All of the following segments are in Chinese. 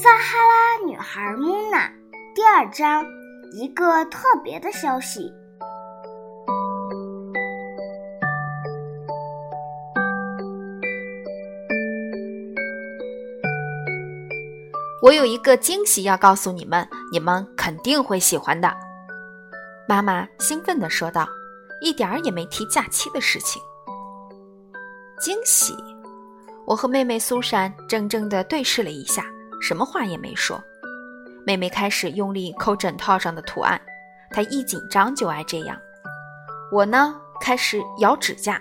撒哈拉女孩穆娜第二章一个特别的消息。我有一个惊喜要告诉你们，你们肯定会喜欢的。妈妈兴奋地说道，一点儿也没提假期的事情。惊喜！我和妹妹苏珊怔怔地对视了一下。什么话也没说，妹妹开始用力抠枕套上的图案，她一紧张就爱这样。我呢，开始咬指甲，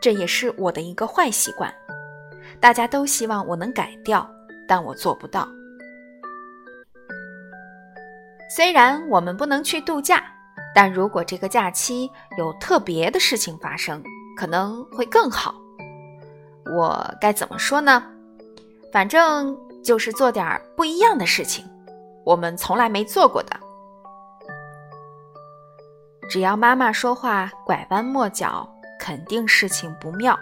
这也是我的一个坏习惯。大家都希望我能改掉，但我做不到。虽然我们不能去度假，但如果这个假期有特别的事情发生，可能会更好。我该怎么说呢？反正。就是做点不一样的事情，我们从来没做过的。只要妈妈说话拐弯抹角，肯定事情不妙。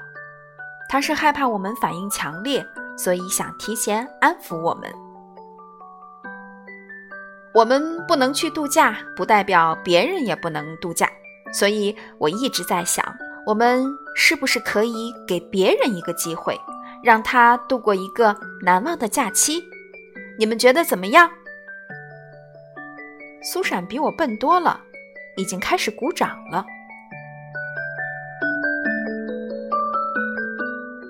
她是害怕我们反应强烈，所以想提前安抚我们。我们不能去度假，不代表别人也不能度假。所以我一直在想，我们是不是可以给别人一个机会？让他度过一个难忘的假期，你们觉得怎么样？苏珊比我笨多了，已经开始鼓掌了。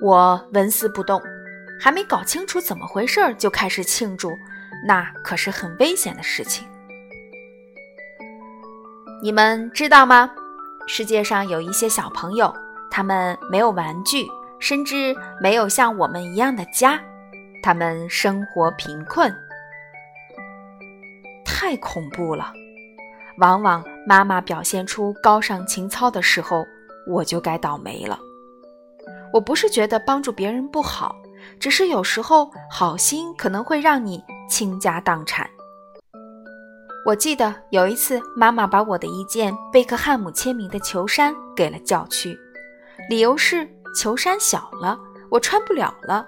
我纹丝不动，还没搞清楚怎么回事就开始庆祝，那可是很危险的事情。你们知道吗？世界上有一些小朋友，他们没有玩具。甚至没有像我们一样的家，他们生活贫困，太恐怖了。往往妈妈表现出高尚情操的时候，我就该倒霉了。我不是觉得帮助别人不好，只是有时候好心可能会让你倾家荡产。我记得有一次，妈妈把我的一件贝克汉姆签名的球衫给了教区，理由是。球衫小了，我穿不了了。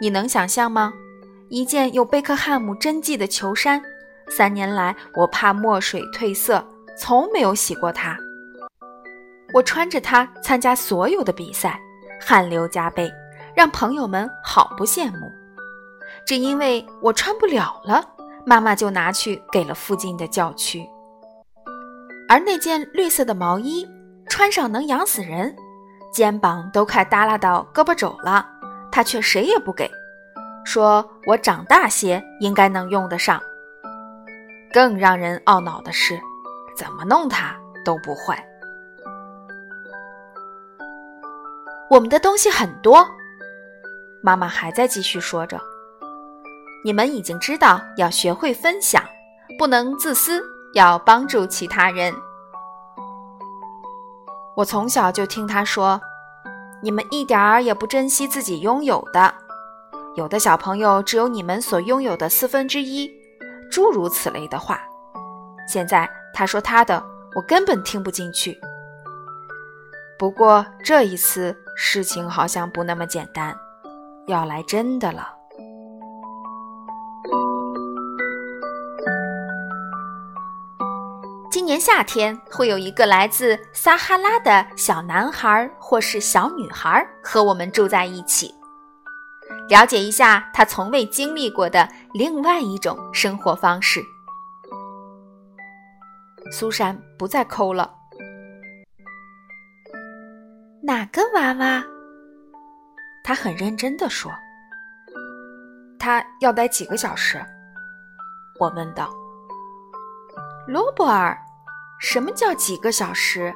你能想象吗？一件有贝克汉姆真迹的球衫，三年来我怕墨水褪色，从没有洗过它。我穿着它参加所有的比赛，汗流浃背，让朋友们好不羡慕。只因为我穿不了了，妈妈就拿去给了附近的教区。而那件绿色的毛衣，穿上能痒死人。肩膀都快耷拉到胳膊肘了，他却谁也不给，说我长大些应该能用得上。更让人懊恼的是，怎么弄它都不坏。我们的东西很多，妈妈还在继续说着。你们已经知道要学会分享，不能自私，要帮助其他人。我从小就听他说：“你们一点儿也不珍惜自己拥有的，有的小朋友只有你们所拥有的四分之一。”诸如此类的话。现在他说他的，我根本听不进去。不过这一次事情好像不那么简单，要来真的了。今年夏天会有一个来自撒哈拉的小男孩或是小女孩和我们住在一起，了解一下他从未经历过的另外一种生活方式。苏珊不再抠了。哪个娃娃？他很认真地说：“他要待几个小时？”我问道。罗伯尔，什么叫几个小时？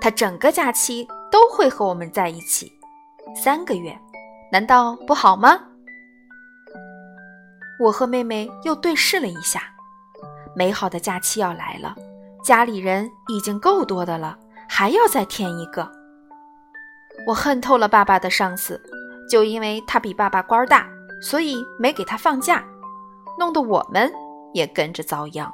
他整个假期都会和我们在一起，三个月，难道不好吗？我和妹妹又对视了一下，美好的假期要来了，家里人已经够多的了，还要再添一个。我恨透了爸爸的上司，就因为他比爸爸官大，所以没给他放假，弄得我们也跟着遭殃。